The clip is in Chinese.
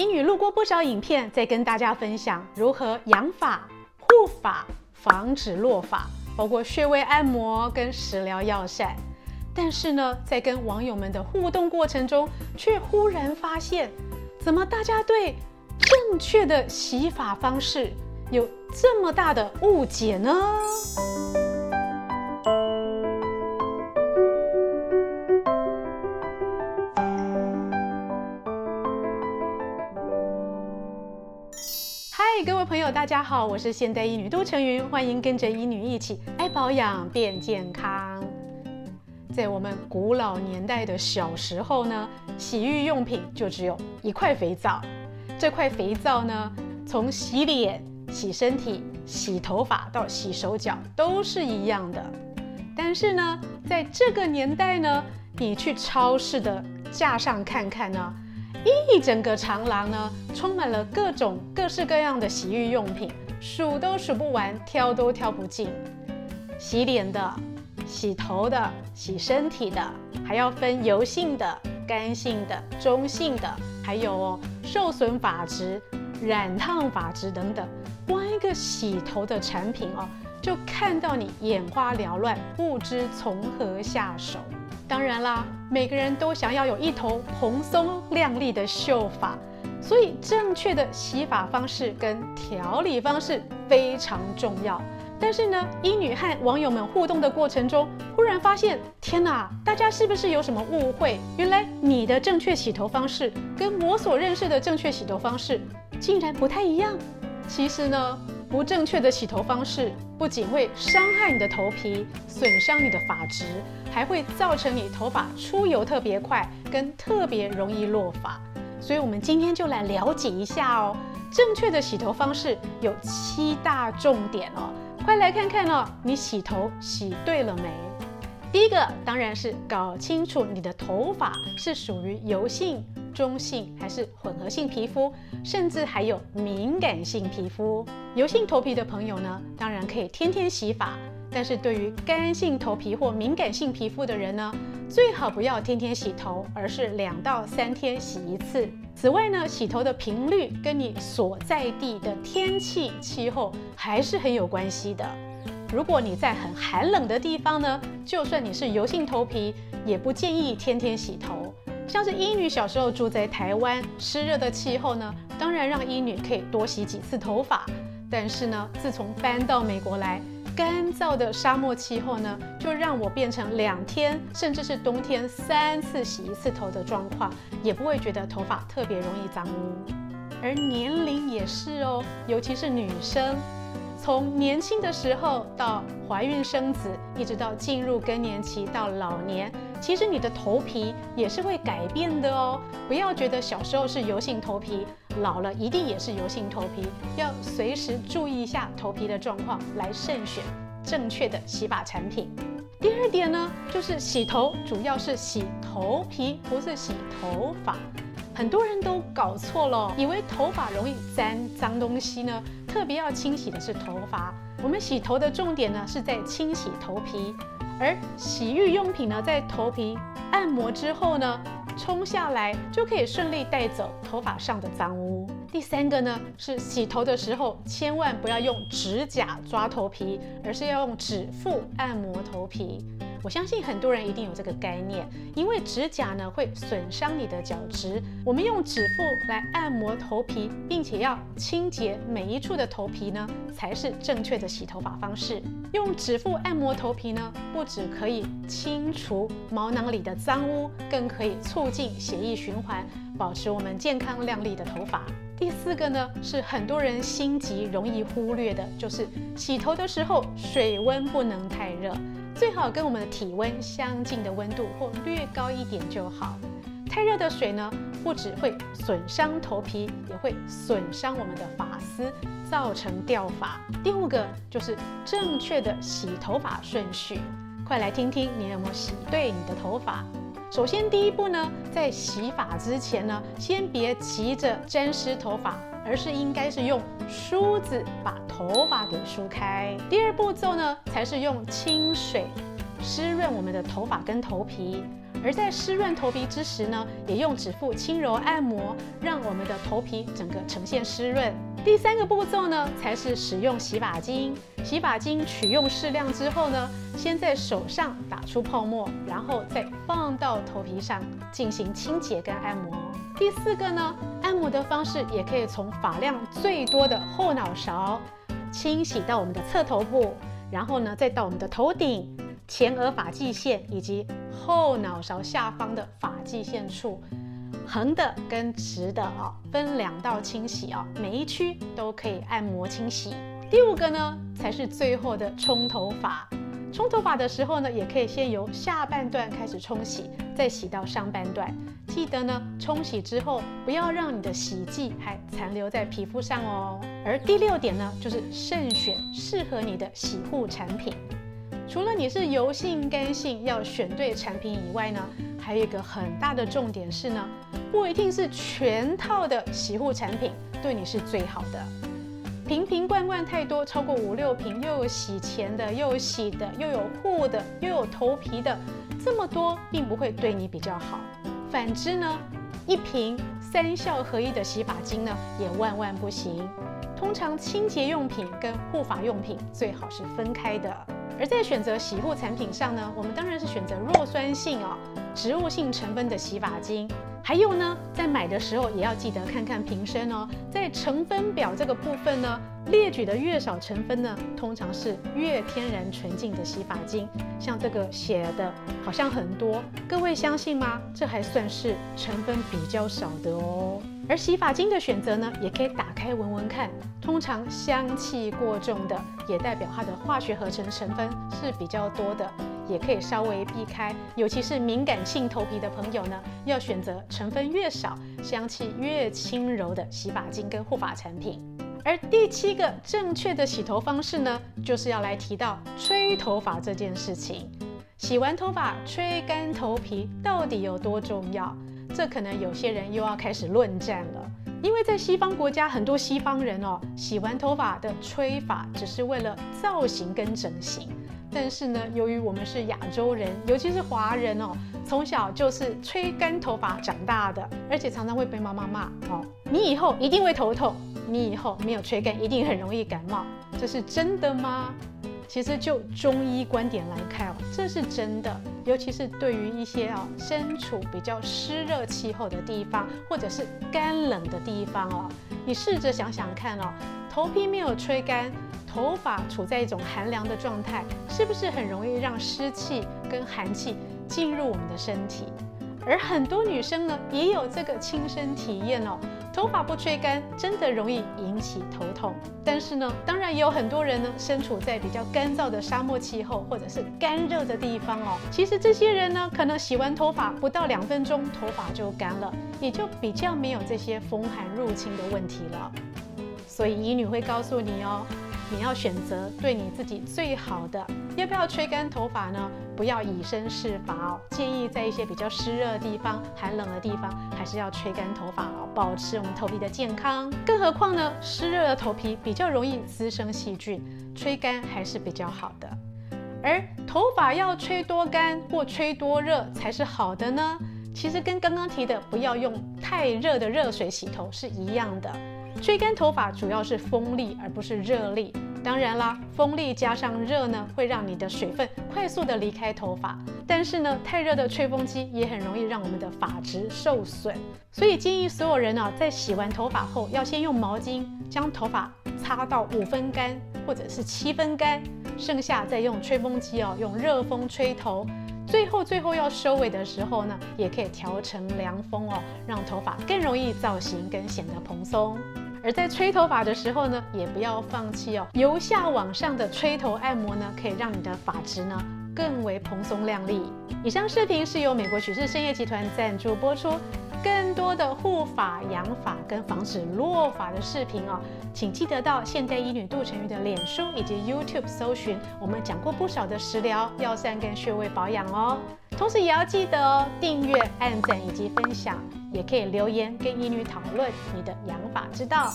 英语录过不少影片，在跟大家分享如何养发、护发、防止落发，包括穴位按摩跟食疗药膳。但是呢，在跟网友们的互动过程中，却忽然发现，怎么大家对正确的洗发方式有这么大的误解呢？大家好，我是现代医女杜成云，欢迎跟着医女一起爱保养变健康。在我们古老年代的小时候呢，洗浴用品就只有一块肥皂。这块肥皂呢，从洗脸、洗身体、洗头发到洗手脚都是一样的。但是呢，在这个年代呢，你去超市的架上看看呢，一整个长廊呢，充满了各种各式各样的洗浴用品，数都数不完，挑都挑不尽。洗脸的。洗头的、洗身体的，还要分油性的、干性的、中性的，还有哦，受损发质、染烫发质等等。光一个洗头的产品哦，就看到你眼花缭乱，不知从何下手。当然啦，每个人都想要有一头蓬松亮丽的秀发，所以正确的洗发方式跟调理方式非常重要。但是呢，英女和网友们互动的过程中，忽然发现，天哪，大家是不是有什么误会？原来你的正确洗头方式跟我所认识的正确洗头方式竟然不太一样。其实呢，不正确的洗头方式不仅会伤害你的头皮，损伤你的发质，还会造成你头发出油特别快，跟特别容易落发。所以，我们今天就来了解一下哦，正确的洗头方式有七大重点哦。快来看看哦，你洗头洗对了没？第一个当然是搞清楚你的头发是属于油性、中性还是混合性皮肤，甚至还有敏感性皮肤。油性头皮的朋友呢，当然可以天天洗发。但是对于干性头皮或敏感性皮肤的人呢，最好不要天天洗头，而是两到三天洗一次。此外呢，洗头的频率跟你所在地的天气气候还是很有关系的。如果你在很寒冷的地方呢，就算你是油性头皮，也不建议天天洗头。像是医女小时候住在台湾，湿热的气候呢，当然让医女可以多洗几次头发。但是呢，自从搬到美国来，干燥的沙漠气候呢，就让我变成两天，甚至是冬天三次洗一次头的状况，也不会觉得头发特别容易脏污。而年龄也是哦，尤其是女生，从年轻的时候到怀孕生子，一直到进入更年期到老年，其实你的头皮也是会改变的哦。不要觉得小时候是油性头皮。老了一定也是油性头皮，要随时注意一下头皮的状况，来慎选正确的洗发产品。第二点呢，就是洗头主要是洗头皮，不是洗头发。很多人都搞错了，以为头发容易沾脏东西呢，特别要清洗的是头发。我们洗头的重点呢，是在清洗头皮，而洗浴用品呢，在头皮按摩之后呢，冲下来就可以顺利带走头发上的脏污。第三个呢，是洗头的时候千万不要用指甲抓头皮，而是要用指腹按摩头皮。我相信很多人一定有这个概念，因为指甲呢会损伤你的角质。我们用指腹来按摩头皮，并且要清洁每一处的头皮呢，才是正确的洗头发方式。用指腹按摩头皮呢，不只可以清除毛囊里的脏污，更可以促进血液循环，保持我们健康亮丽的头发。第四个呢，是很多人心急容易忽略的，就是洗头的时候水温不能太热。最好跟我们的体温相近的温度或略高一点就好。太热的水呢，不只会损伤头皮，也会损伤我们的发丝，造成掉发。第五个就是正确的洗头发顺序，快来听听你有没有洗对你的头发。首先第一步呢，在洗发之前呢，先别急着沾湿头发。而是应该是用梳子把头发给梳开。第二步骤呢，才是用清水湿润我们的头发跟头皮。而在湿润头皮之时呢，也用指腹轻柔按摩，让我们的头皮整个呈现湿润。第三个步骤呢，才是使用洗发精。洗发精取用适量之后呢，先在手上打出泡沫，然后再放到头皮上进行清洁跟按摩。第四个呢，按摩的方式也可以从发量最多的后脑勺清洗到我们的侧头部，然后呢，再到我们的头顶、前额发际线以及后脑勺下方的发际线处。横的跟直的啊，分两道清洗啊，每一区都可以按摩清洗。第五个呢，才是最后的冲头发。冲头发的时候呢，也可以先由下半段开始冲洗，再洗到上半段。记得呢，冲洗之后不要让你的洗剂还残留在皮肤上哦。而第六点呢，就是慎选适合你的洗护产品。除了你是油性、干性要选对产品以外呢，还有一个很大的重点是呢，不一定是全套的洗护产品对你是最好的。瓶瓶罐罐太多，超过五六瓶，又有洗前的，又有洗的，又有护的，又有头皮的，这么多并不会对你比较好。反之呢，一瓶三效合一的洗发精呢，也万万不行。通常清洁用品跟护发用品最好是分开的。而在选择洗护产品上呢，我们当然是选择弱酸性哦，植物性成分的洗发精。还有呢，在买的时候也要记得看看瓶身哦，在成分表这个部分呢，列举的越少成分呢，通常是越天然纯净的洗发精。像这个写的好像很多，各位相信吗？这还算是成分比较少的哦。而洗发精的选择呢，也可以打开闻闻看。通常香气过重的，也代表它的化学合成成分是比较多的，也可以稍微避开。尤其是敏感性头皮的朋友呢，要选择成分越少、香气越轻柔的洗发精跟护发产品。而第七个正确的洗头方式呢，就是要来提到吹头发这件事情。洗完头发吹干头皮到底有多重要？这可能有些人又要开始论战了，因为在西方国家，很多西方人哦，洗完头发的吹发只是为了造型跟整形。但是呢，由于我们是亚洲人，尤其是华人哦，从小就是吹干头发长大的，而且常常会被妈妈骂哦，你以后一定会头痛，你以后没有吹干，一定很容易感冒，这是真的吗？其实就中医观点来看哦，这是真的，尤其是对于一些啊身处比较湿热气候的地方，或者是干冷的地方哦，你试着想想看哦，头皮没有吹干，头发处在一种寒凉的状态，是不是很容易让湿气跟寒气进入我们的身体？而很多女生呢，也有这个亲身体验哦。头发不吹干，真的容易引起头痛。但是呢，当然也有很多人呢，身处在比较干燥的沙漠气候，或者是干热的地方哦。其实这些人呢，可能洗完头发不到两分钟，头发就干了，也就比较没有这些风寒入侵的问题了。所以医女会告诉你哦。你要选择对你自己最好的，要不要吹干头发呢？不要以身试法哦。建议在一些比较湿热的地方、寒冷的地方，还是要吹干头发哦，保持我们头皮的健康。更何况呢，湿热的头皮比较容易滋生细菌，吹干还是比较好的。而头发要吹多干或吹多热才是好的呢？其实跟刚刚提的不要用太热的热水洗头是一样的。吹干头发主要是风力，而不是热力。当然啦，风力加上热呢，会让你的水分快速的离开头发。但是呢，太热的吹风机也很容易让我们的发质受损。所以建议所有人啊，在洗完头发后，要先用毛巾将头发擦到五分干或者是七分干，剩下再用吹风机哦，用热风吹头。最后最后要收尾的时候呢，也可以调成凉风哦，让头发更容易造型跟显得蓬松。而在吹头发的时候呢，也不要放弃哦。由下往上的吹头按摩呢，可以让你的发质呢更为蓬松亮丽。以上视频是由美国许氏深夜集团赞助播出。更多的护法、养法跟防止落发的视频哦，请记得到现代医女杜成瑜的脸书以及 YouTube 搜寻，我们讲过不少的食疗、药膳跟穴位保养哦。同时也要记得哦，订阅、按赞以及分享，也可以留言跟医女讨论你的养法之道。